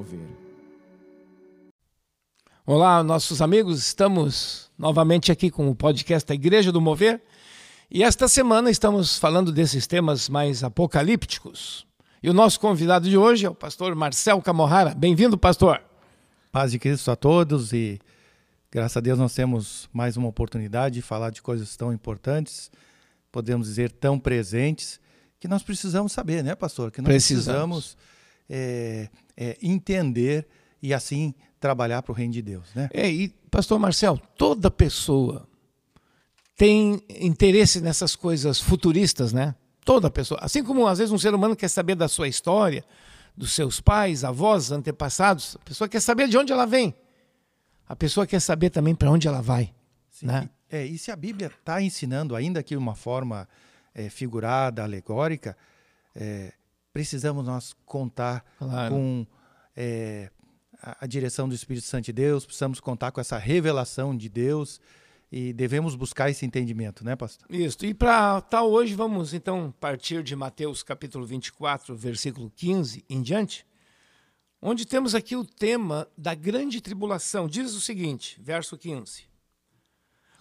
Mover. Olá, nossos amigos, estamos novamente aqui com o podcast da Igreja do Mover e esta semana estamos falando desses temas mais apocalípticos. E o nosso convidado de hoje é o pastor Marcel Camorrara. Bem-vindo, pastor. Paz de Cristo a todos e graças a Deus nós temos mais uma oportunidade de falar de coisas tão importantes, podemos dizer tão presentes, que nós precisamos saber, né, pastor? Que nós precisamos, precisamos é, é, entender e assim trabalhar para o reino de Deus, né? É, e pastor Marcel, toda pessoa tem interesse nessas coisas futuristas, né? Toda pessoa. Assim como às vezes um ser humano quer saber da sua história, dos seus pais, avós, antepassados, a pessoa quer saber de onde ela vem. A pessoa quer saber também para onde ela vai. Sim, né? É, e se a Bíblia está ensinando, ainda que de uma forma é, figurada, alegórica, é, precisamos nós contar claro. com é, a, a, direção do Espírito Santo de Deus, precisamos contar com essa revelação de Deus e devemos buscar esse entendimento, né, pastor? Isso. E para tal hoje, vamos então partir de Mateus capítulo 24, versículo 15 em diante, onde temos aqui o tema da grande tribulação. Diz o seguinte, verso 15: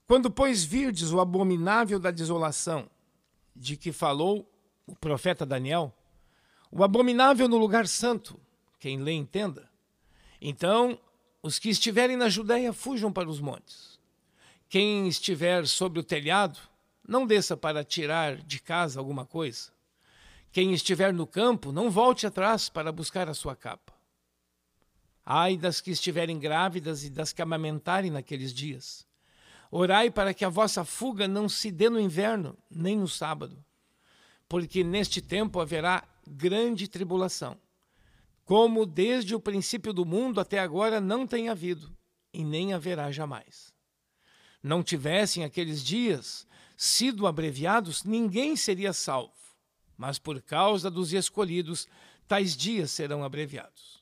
Quando, pois, virdes o abominável da desolação, de que falou o profeta Daniel, o abominável no lugar santo, quem lê entenda. Então, os que estiverem na Judéia fujam para os montes. Quem estiver sobre o telhado, não desça para tirar de casa alguma coisa. Quem estiver no campo, não volte atrás para buscar a sua capa. Ai das que estiverem grávidas e das que amamentarem naqueles dias. Orai para que a vossa fuga não se dê no inverno, nem no sábado, porque neste tempo haverá grande tribulação, como desde o princípio do mundo até agora não tem havido, e nem haverá jamais não tivessem aqueles dias sido abreviados, ninguém seria salvo. Mas por causa dos escolhidos, tais dias serão abreviados.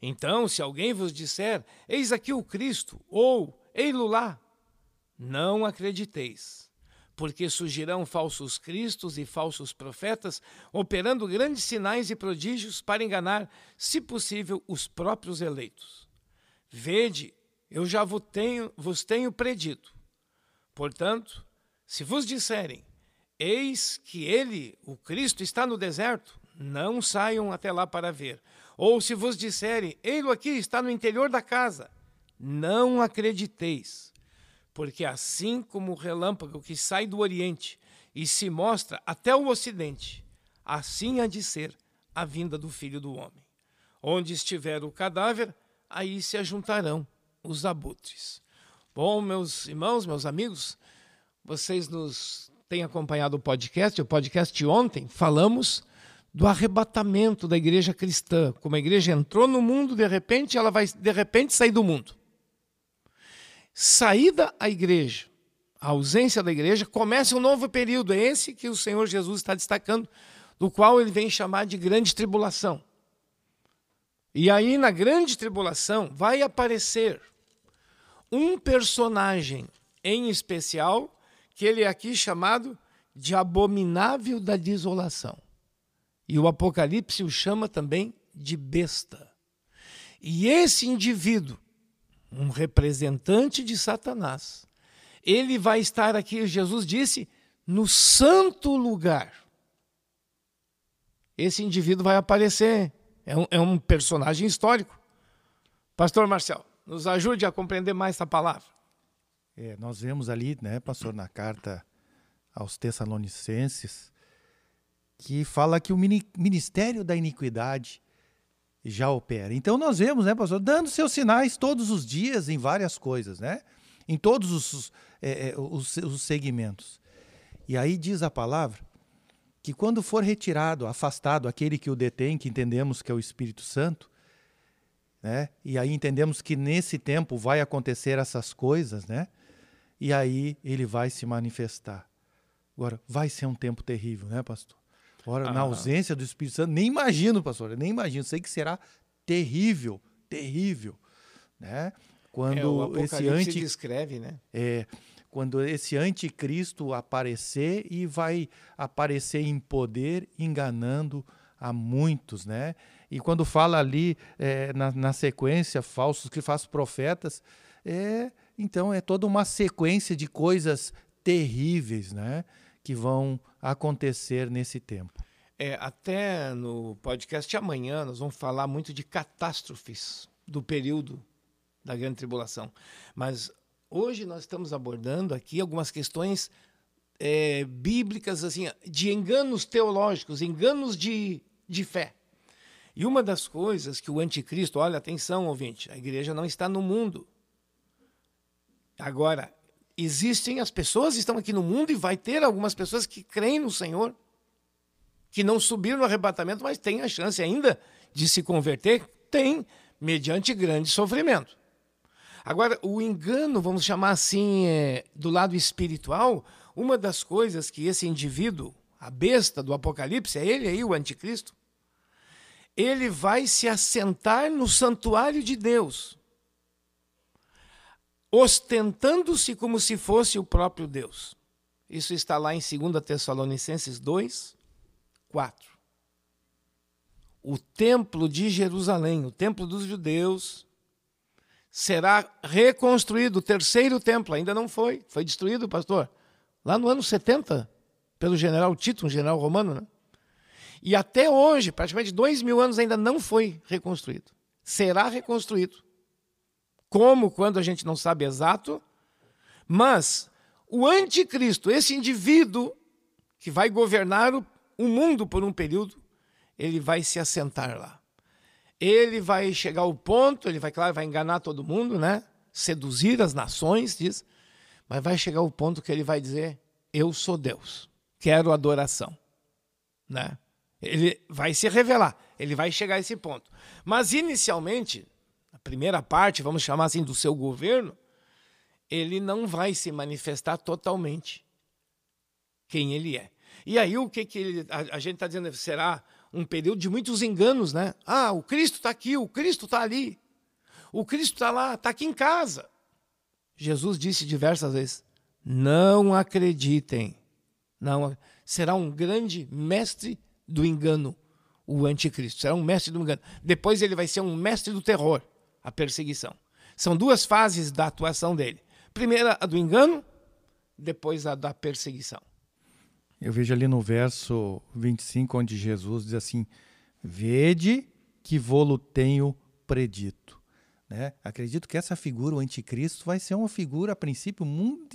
Então, se alguém vos disser, eis aqui o Cristo, ou ei-lo lá, não acrediteis, porque surgirão falsos cristos e falsos profetas, operando grandes sinais e prodígios para enganar, se possível, os próprios eleitos. Vede eu já vos tenho, vos tenho predito. Portanto, se vos disserem, eis que ele, o Cristo, está no deserto, não saiam até lá para ver. Ou se vos disserem, ei-lo aqui, está no interior da casa, não acrediteis. Porque assim como o relâmpago que sai do Oriente e se mostra até o Ocidente, assim há de ser a vinda do Filho do Homem. Onde estiver o cadáver, aí se ajuntarão os abutres. Bom, meus irmãos, meus amigos, vocês nos têm acompanhado o podcast. O podcast de ontem falamos do arrebatamento da igreja cristã. Como a igreja entrou no mundo, de repente, ela vai de repente sair do mundo. Saída a igreja, a ausência da igreja, começa um novo período. É esse que o Senhor Jesus está destacando, do qual ele vem chamar de grande tribulação. E aí, na grande tribulação, vai aparecer um personagem em especial, que ele é aqui chamado de abominável da desolação. E o Apocalipse o chama também de besta. E esse indivíduo, um representante de Satanás, ele vai estar aqui, Jesus disse, no santo lugar. Esse indivíduo vai aparecer, é um, é um personagem histórico. Pastor Marcel. Nos ajude a compreender mais essa palavra. É, nós vemos ali, né, pastor, na carta aos Tessalonicenses, que fala que o ministério da iniquidade já opera. Então nós vemos, né, pastor, dando seus sinais todos os dias em várias coisas, né? Em todos os, é, é os, os segmentos. E aí diz a palavra que quando for retirado, afastado aquele que o detém, que entendemos que é o Espírito Santo, né? E aí entendemos que nesse tempo vai acontecer essas coisas, né? E aí ele vai se manifestar. Agora, vai ser um tempo terrível, né, pastor? Agora, ah. na ausência do Espírito Santo, nem imagino, pastor, nem imagino. Sei que será terrível, terrível, né? Quando é, esse anti descreve, né? É, quando esse anticristo aparecer e vai aparecer em poder enganando a muitos, né? E quando fala ali é, na, na, sequência, falsos que fazem profetas, é, então é toda uma sequência de coisas terríveis né, que vão acontecer nesse tempo. É, até no podcast amanhã nós vamos falar muito de catástrofes do período da grande tribulação. Mas hoje nós estamos abordando aqui algumas questões é, bíblicas assim de enganos teológicos, enganos de, de fé. E uma das coisas que o anticristo, olha, atenção, ouvinte, a igreja não está no mundo. Agora, existem as pessoas estão aqui no mundo e vai ter algumas pessoas que creem no Senhor que não subiram no arrebatamento, mas tem a chance ainda de se converter, tem, mediante grande sofrimento. Agora, o engano, vamos chamar assim, é, do lado espiritual, uma das coisas que esse indivíduo, a besta do Apocalipse, é ele aí, o anticristo, ele vai se assentar no santuário de Deus, ostentando-se como se fosse o próprio Deus. Isso está lá em 2 Tessalonicenses 2, 4. O templo de Jerusalém, o templo dos judeus, será reconstruído, o terceiro templo, ainda não foi, foi destruído, pastor, lá no ano 70, pelo general Tito, um general romano, né? E até hoje, praticamente dois mil anos, ainda não foi reconstruído. Será reconstruído. Como, quando a gente não sabe exato, mas o anticristo, esse indivíduo que vai governar o o mundo por um período, ele vai se assentar lá. Ele vai chegar ao ponto, ele vai, claro, vai enganar todo mundo, né? Seduzir as nações, diz, mas vai chegar ao ponto que ele vai dizer: Eu sou Deus, quero adoração, né? Ele vai se revelar, ele vai chegar a esse ponto. Mas inicialmente, primeira parte, vamos chamar assim, do seu governo, ele não vai se manifestar totalmente quem ele é. E aí o que, que ele, a, a gente está dizendo? Será um período de muitos enganos, né? Ah, o Cristo está aqui, o Cristo está ali, o Cristo está lá, está aqui em casa. Jesus disse diversas vezes: não acreditem. Não, será um grande mestre do engano, o anticristo. Será um mestre do engano. Depois ele vai ser um mestre do terror, a perseguição. São duas fases da atuação dele. Primeira, a do engano, depois a da perseguição. Eu vejo ali no verso 25, onde Jesus diz assim: Vede que vou-lo tenho predito. Né? Acredito que essa figura, o anticristo, vai ser uma figura, a princípio,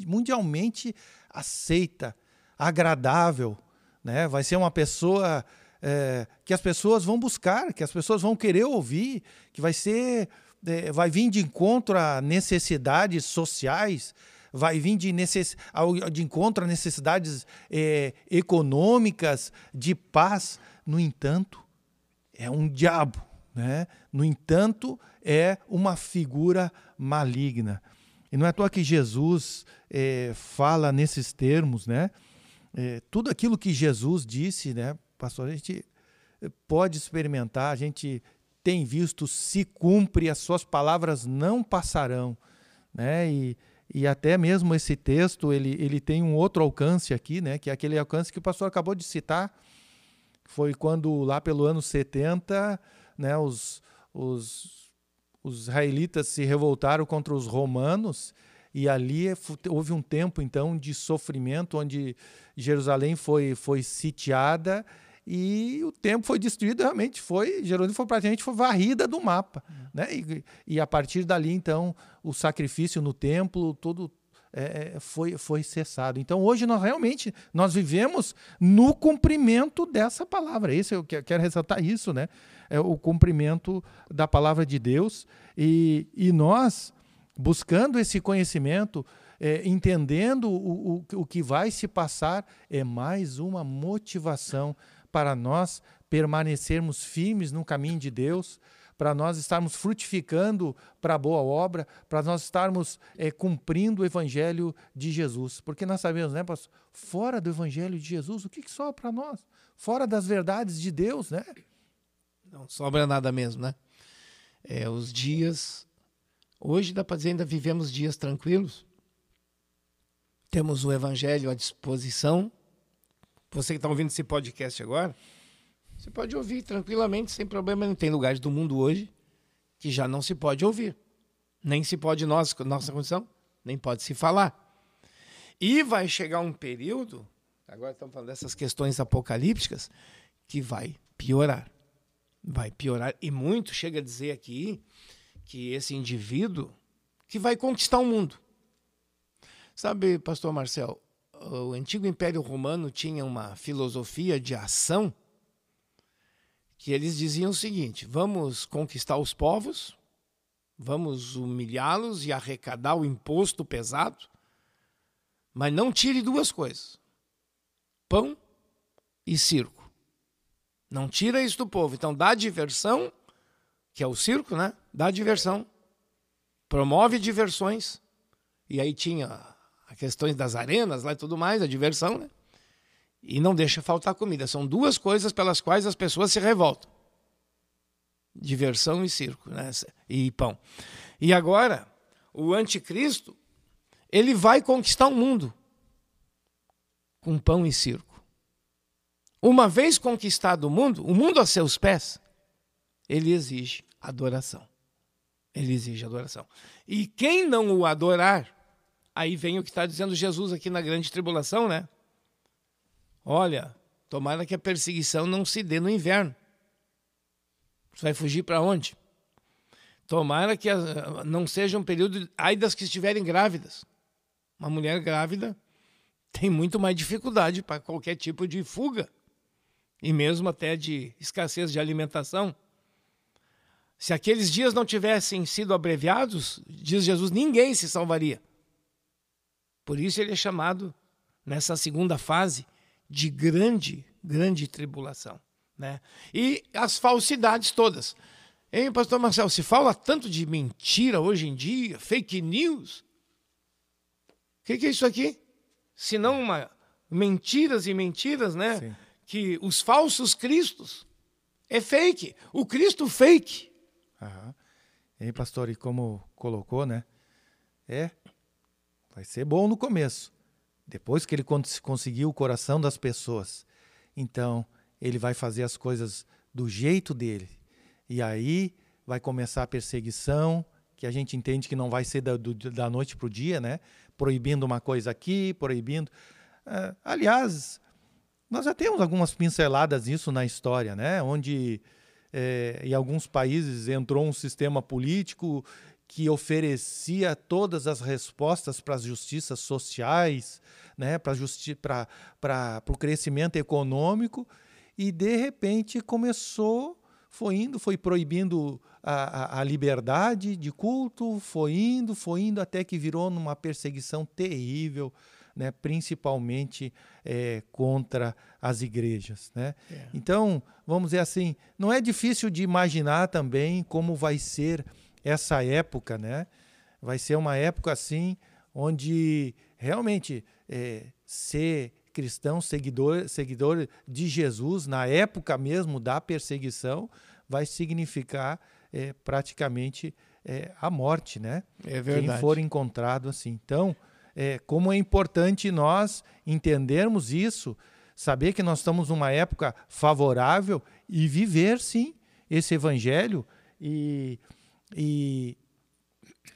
mundialmente aceita, agradável. Né? Vai ser uma pessoa é, que as pessoas vão buscar, que as pessoas vão querer ouvir, que vai ser. É, vai vir de encontro a necessidades sociais, vai vir de, necess... de encontro a necessidades é, econômicas, de paz. No entanto, é um diabo. Né? No entanto, é uma figura maligna. E não é à toa que Jesus é, fala nesses termos, né? É, tudo aquilo que Jesus disse, né, pastor, a gente pode experimentar, a gente tem visto, se cumpre, as suas palavras não passarão. Né? E e até mesmo esse texto, ele, ele tem um outro alcance aqui, né, que é aquele alcance que o pastor acabou de citar. Foi quando, lá pelo ano 70, né, os, os, os israelitas se revoltaram contra os romanos, e ali houve um tempo, então, de sofrimento, onde Jerusalém foi, foi sitiada e o tempo foi destruído, realmente foi, Jerusalém foi praticamente foi varrida do mapa. Uhum. Né? E, e, a partir dali, então, o sacrifício no templo, todo é, é, foi, foi cessado. Então, hoje, nós realmente nós vivemos no cumprimento dessa palavra. Isso eu quero ressaltar isso, né? É o cumprimento da palavra de Deus. E, e nós, buscando esse conhecimento, é, entendendo o, o, o que vai se passar, é mais uma motivação para nós permanecermos firmes no caminho de Deus, para nós estarmos frutificando para a boa obra, para nós estarmos é, cumprindo o Evangelho de Jesus. Porque nós sabemos, né, pastor? Fora do Evangelho de Jesus, o que, que sobra para nós? Fora das verdades de Deus, né? Não sobra nada mesmo, né? É, os dias. Hoje dá para dizer ainda vivemos dias tranquilos. Temos o Evangelho à disposição você que está ouvindo esse podcast agora, Você pode ouvir tranquilamente, sem problema. Não tem lugares do mundo hoje que já não se pode ouvir. Nem se pode, nós, nossa condição, nem pode se falar. E vai chegar um período, agora estamos falando dessas questões apocalípticas, que vai piorar. Vai piorar. E muito chega a dizer aqui que esse indivíduo que vai conquistar o mundo. Sabe, pastor Marcel, o antigo Império Romano tinha uma filosofia de ação que eles diziam o seguinte: vamos conquistar os povos, vamos humilhá-los e arrecadar o imposto pesado, mas não tire duas coisas: pão e circo. Não tira isso do povo. Então dá diversão, que é o circo, né? Dá diversão. Promove diversões. E aí tinha a questões das arenas lá e tudo mais, a diversão, né? E não deixa faltar comida. São duas coisas pelas quais as pessoas se revoltam: diversão e circo, né? E pão. E agora, o anticristo, ele vai conquistar o mundo com pão e circo. Uma vez conquistado o mundo, o mundo a seus pés, ele exige adoração. Ele exige adoração. E quem não o adorar, aí vem o que está dizendo Jesus aqui na grande tribulação, né? Olha, tomara que a perseguição não se dê no inverno. Você vai fugir para onde? Tomara que não seja um período. Ai das que estiverem grávidas. Uma mulher grávida tem muito mais dificuldade para qualquer tipo de fuga e mesmo até de escassez de alimentação. Se aqueles dias não tivessem sido abreviados, diz Jesus, ninguém se salvaria. Por isso ele é chamado, nessa segunda fase, de grande, grande tribulação. Né? E as falsidades todas. Hein, pastor Marcelo, se fala tanto de mentira hoje em dia, fake news. O que, que, é isso aqui? Se não uma mentiras e mentiras, né? Sim que os falsos cristos é fake. O Cristo fake. Aham. E pastor, e como colocou, né? É, vai ser bom no começo. Depois que ele conseguiu o coração das pessoas, então ele vai fazer as coisas do jeito dele. E aí vai começar a perseguição, que a gente entende que não vai ser da, do, da noite para o dia, né? Proibindo uma coisa aqui, proibindo. Uh, aliás, nós já temos algumas pinceladas disso na história, né? onde é, em alguns países entrou um sistema político que oferecia todas as respostas para as justiças sociais, né? para justi o crescimento econômico, e de repente começou, foi indo, foi proibindo a, a, a liberdade de culto, foi indo, foi indo, até que virou numa perseguição terrível né, principalmente é, contra as igrejas. Né? É. Então, vamos dizer assim, não é difícil de imaginar também como vai ser essa época, né? Vai ser uma época assim, onde realmente é, ser cristão, seguidor, seguidor de Jesus, na época mesmo da perseguição, vai significar é, praticamente é, a morte, né? É verdade. Quem for encontrado assim. Então, é, como é importante nós entendermos isso, saber que nós estamos numa época favorável e viver, sim, esse evangelho e, e,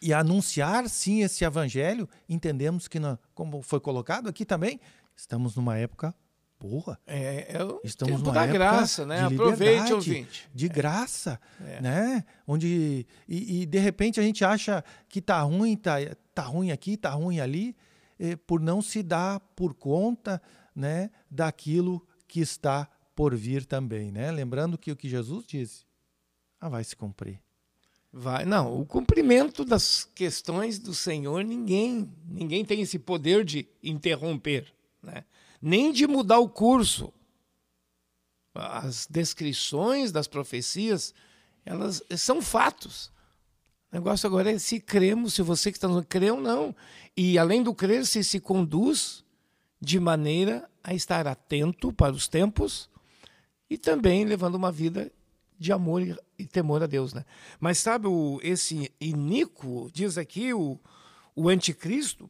e anunciar, sim, esse evangelho. Entendemos que, nós, como foi colocado aqui também, estamos numa época boa. É, é o Estamos tempo da graça, né? Aproveite, ouvinte. De graça, é. né? Onde e, e, de repente a gente acha que tá ruim, tá, tá ruim aqui, tá ruim ali, eh, por não se dar por conta, né, daquilo que está por vir também, né? Lembrando que o que Jesus disse, ah, vai se cumprir. Vai, não, o cumprimento das questões do Senhor, ninguém, ninguém tem esse poder de interromper, né? Nem de mudar o curso. As descrições das profecias, elas são fatos. O negócio agora é se cremos, se você que está no crê ou não. E além do crer, se se conduz de maneira a estar atento para os tempos e também levando uma vida de amor e temor a Deus. Né? Mas sabe, o, esse iníquo, diz aqui o, o anticristo,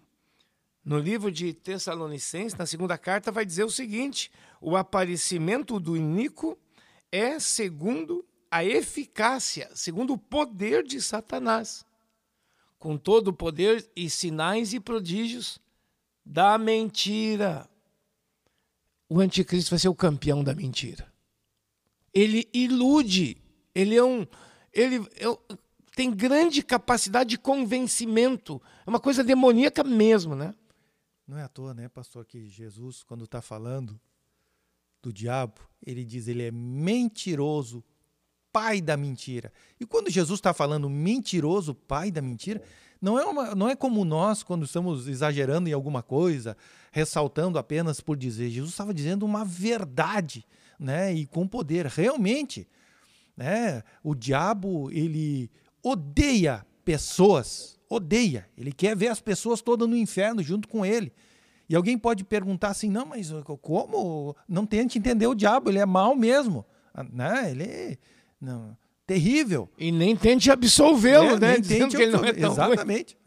no livro de Tessalonicenses, na segunda carta, vai dizer o seguinte: o aparecimento do iníquo é segundo a eficácia, segundo o poder de Satanás, com todo o poder e sinais e prodígios da mentira. O anticristo vai ser o campeão da mentira. Ele ilude, ele é um ele é, tem grande capacidade de convencimento. É uma coisa demoníaca mesmo, né? Não é à toa, né, pastor, que Jesus, quando está falando do diabo, ele diz ele é mentiroso, pai da mentira. E quando Jesus está falando mentiroso, pai da mentira, não é, uma, não é como nós, quando estamos exagerando em alguma coisa, ressaltando apenas por dizer. Jesus estava dizendo uma verdade, né? E com poder. Realmente, né? o diabo, ele odeia pessoas, odeia. Ele quer ver as pessoas todas no inferno junto com ele. E alguém pode perguntar assim: não, mas como? Não tente entender o diabo, ele é mau mesmo. Ah, né? Ele é não, terrível. E nem tente absolvê-lo, é, né? Dizendo que ele não é tão Exatamente.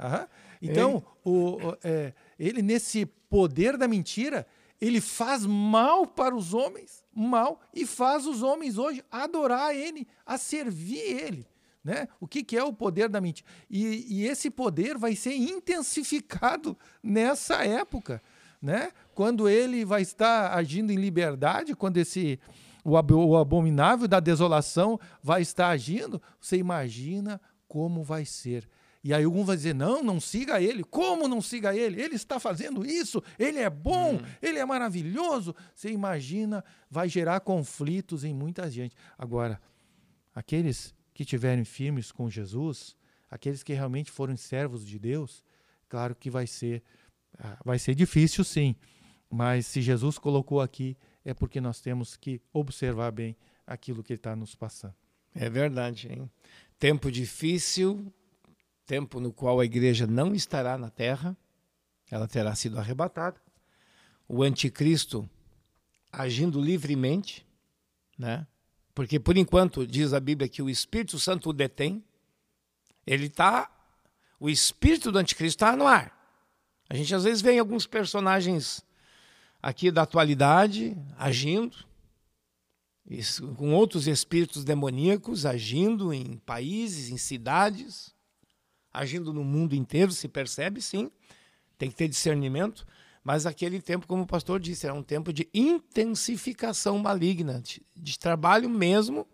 Então, é. o, o é, ele, nesse poder da mentira, ele faz mal para os homens, mal, e faz os homens hoje adorar ele, a servir ele. Né? O que, que é o poder da mentira? E, e, esse poder vai ser intensificado nessa época, né? Quando ele vai estar agindo em liberdade, quando esse o, o abominável da desolação vai estar agindo, você imagina como vai ser. E aí algum vai dizer: não, não siga ele. Como não siga ele? Ele está fazendo isso, ele é bom, hum. ele é maravilhoso. Você imagina, vai gerar conflitos em muita gente. Agora, aqueles que estiverem firmes com Jesus, aqueles que realmente foram servos de Deus, claro que vai ser, ah, vai ser difícil sim, mas se Jesus colocou aqui, é porque nós temos que observar bem aquilo que ele está nos passando. É verdade, hein? Tempo difícil, tempo no qual a igreja não estará na terra, ela terá sido arrebatada. O anticristo agindo livremente, né? Porque por enquanto diz a Bíblia que o Espírito Santo o detém. Ele está, o espírito do anticristo está no ar. A gente às vezes vê alguns personagens aqui da atualidade agindo, com outros espíritos demoníacos agindo em países, em cidades, agindo no mundo inteiro, se percebe sim, tem que ter discernimento. Mas aquele tempo, como o pastor disse, era um tempo de intensificação maligna, de, de trabalho mesmo,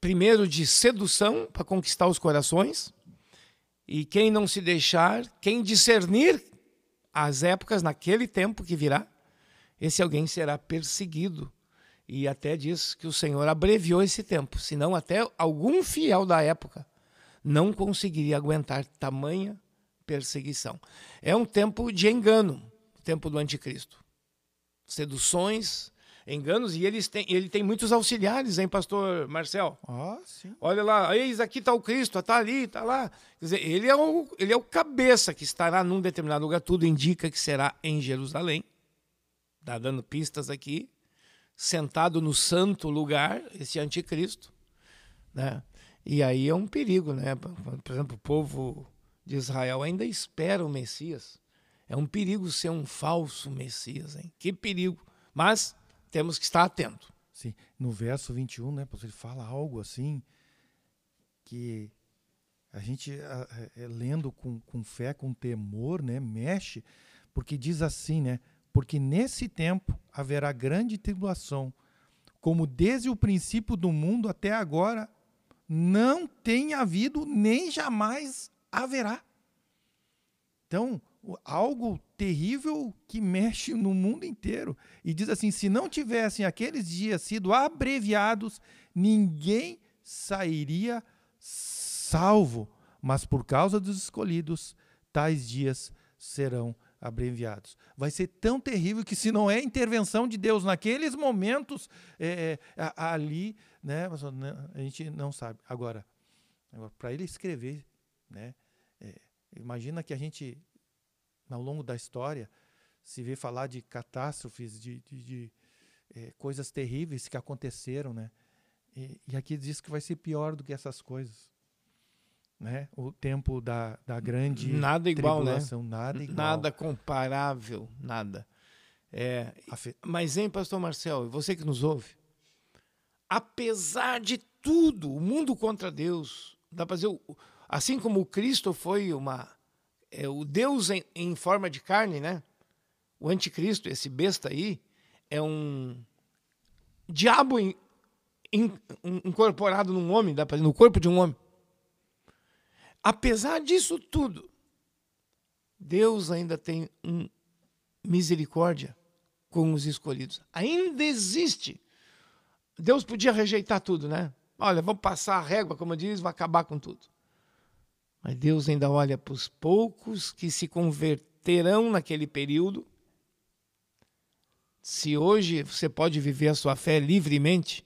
primeiro de sedução para conquistar os corações, e quem não se deixar, quem discernir as épocas naquele tempo que virá, esse alguém será perseguido. E até diz que o Senhor abreviou esse tempo, senão até algum fiel da época não conseguiria aguentar tamanha perseguição. É um tempo de engano, tempo do anticristo. Seduções, enganos, e eles têm, ele tem muitos auxiliares, hein, pastor Marcel? Ah, sim. Olha lá, eis aqui está o Cristo, está ali, está lá. Quer dizer, ele é, o, ele é o cabeça que estará num determinado lugar, tudo indica que será em Jerusalém. Está dando pistas aqui. Sentado no santo lugar, esse anticristo. Né? E aí é um perigo, né? Por exemplo, o povo de Israel ainda espera o Messias. É um perigo ser um falso Messias, hein? Que perigo. Mas temos que estar atento. Sim, no verso 21, né, ele fala algo assim que a gente é, lendo com, com fé, com temor, né, mexe, porque diz assim, né, porque nesse tempo haverá grande tribulação, como desde o princípio do mundo até agora não tem havido nem jamais haverá. Então, algo terrível que mexe no mundo inteiro. E diz assim: se não tivessem aqueles dias sido abreviados, ninguém sairia salvo. Mas por causa dos escolhidos, tais dias serão abreviados. Vai ser tão terrível que, se não é intervenção de Deus naqueles momentos é, é ali, né, a gente não sabe. Agora, agora para ele escrever, né, é, imagina que a gente ao longo da história, se vê falar de catástrofes, de, de, de é, coisas terríveis que aconteceram, né? E, e, aqui diz que vai ser pior do que essas coisas. Né? O tempo da, da grande nada igual, né? Nada igual. Nada comparável, nada. É, mas, hein, pastor Marcel, você que nos ouve, apesar de tudo, o mundo contra Deus, dá para dizer, assim como o Cristo foi uma é, o Deus em, em, forma de carne, né? O anticristo, esse besta aí, é um diabo in, in, incorporado num homem, dá para no corpo de um homem. Apesar disso tudo, Deus ainda tem um misericórdia com os escolhidos. Ainda existe. Deus podia rejeitar tudo, né? Olha, vamos passar a régua, como diz, vai acabar com tudo. Mas Deus ainda olha para os poucos que se converterão naquele período. Se hoje você pode viver a sua fé livremente,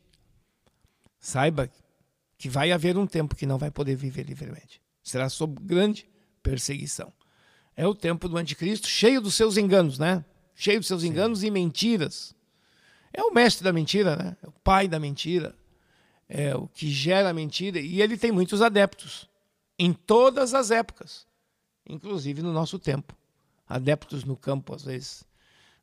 saiba que vai haver um tempo que não vai poder viver livremente. Será sob grande perseguição. É o tempo do anticristo, cheio dos seus enganos, né? Cheio dos seus Sim. enganos e mentiras. É o mestre da mentira, né? É o pai da mentira. É o que gera a mentira. E ele tem muitos adeptos em todas as épocas, inclusive no nosso tempo. Adeptos no campo, às vezes,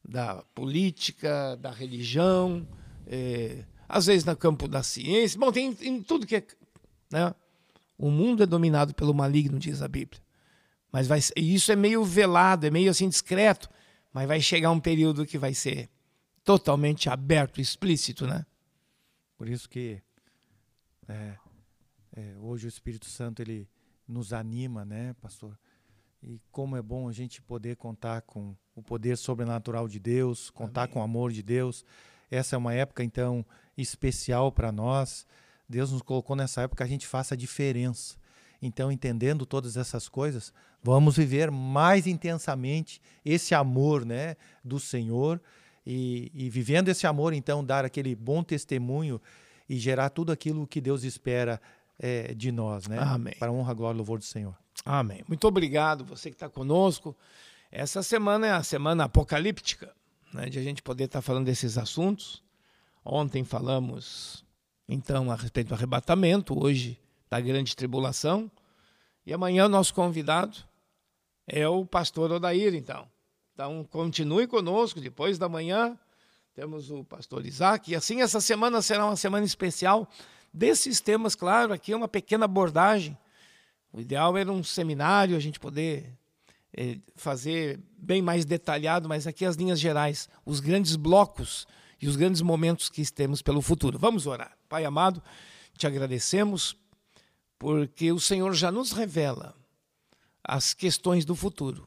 da política, da religião, é, às vezes no campo da ciência. Bom, tem em tudo que é. Né? O mundo é dominado pelo maligno, diz a Bíblia. Mas vai, isso é meio velado, é meio assim discreto, mas vai chegar um período que vai ser totalmente aberto, explícito, né? Por isso que é, é, hoje o Espírito Santo ele nos anima, né, pastor? E como é bom a gente poder contar com o poder sobrenatural de Deus, contar Amém. com o amor de Deus. Essa é uma época, então, especial para nós. Deus nos colocou nessa época que a gente faça a diferença. Então, entendendo todas essas coisas, vamos viver mais intensamente esse amor né, do Senhor e, e vivendo esse amor, então, dar aquele bom testemunho e gerar tudo aquilo que Deus espera é, de nós, né? Amém. Para a honra, glória e louvor do Senhor. Amém. Muito obrigado, você que está conosco. Essa semana é a semana apocalíptica, né, de a gente poder estar tá falando desses assuntos. Ontem falamos, então, a respeito do arrebatamento, hoje da grande tribulação. E amanhã o nosso convidado é o pastor Odair, então. Então, continue conosco, depois da manhã temos o pastor Isaac. E assim, essa semana será uma semana especial desses temas, claro, aqui é uma pequena abordagem. O ideal era um seminário, a gente poder é, fazer bem mais detalhado, mas aqui as linhas gerais, os grandes blocos e os grandes momentos que temos pelo futuro. Vamos orar. Pai amado, te agradecemos porque o Senhor já nos revela as questões do futuro,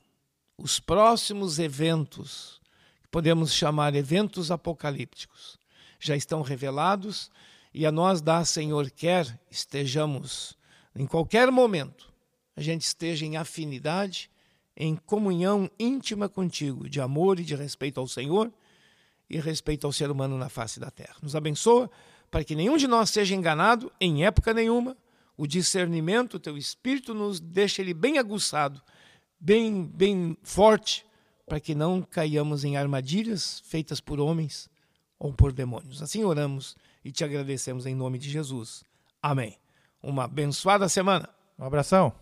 os próximos eventos, que podemos chamar eventos apocalípticos, já estão revelados e a nós dá, Senhor, quer estejamos em qualquer momento, a gente esteja em afinidade, em comunhão íntima contigo, de amor e de respeito ao Senhor e respeito ao ser humano na face da terra. Nos abençoa para que nenhum de nós seja enganado em época nenhuma. O discernimento, o teu espírito nos deixa ele bem aguçado, bem, bem forte, para que não caiamos em armadilhas feitas por homens ou por demônios. Assim oramos e te agradecemos em nome de Jesus. Amém. Uma abençoada semana. Um abração.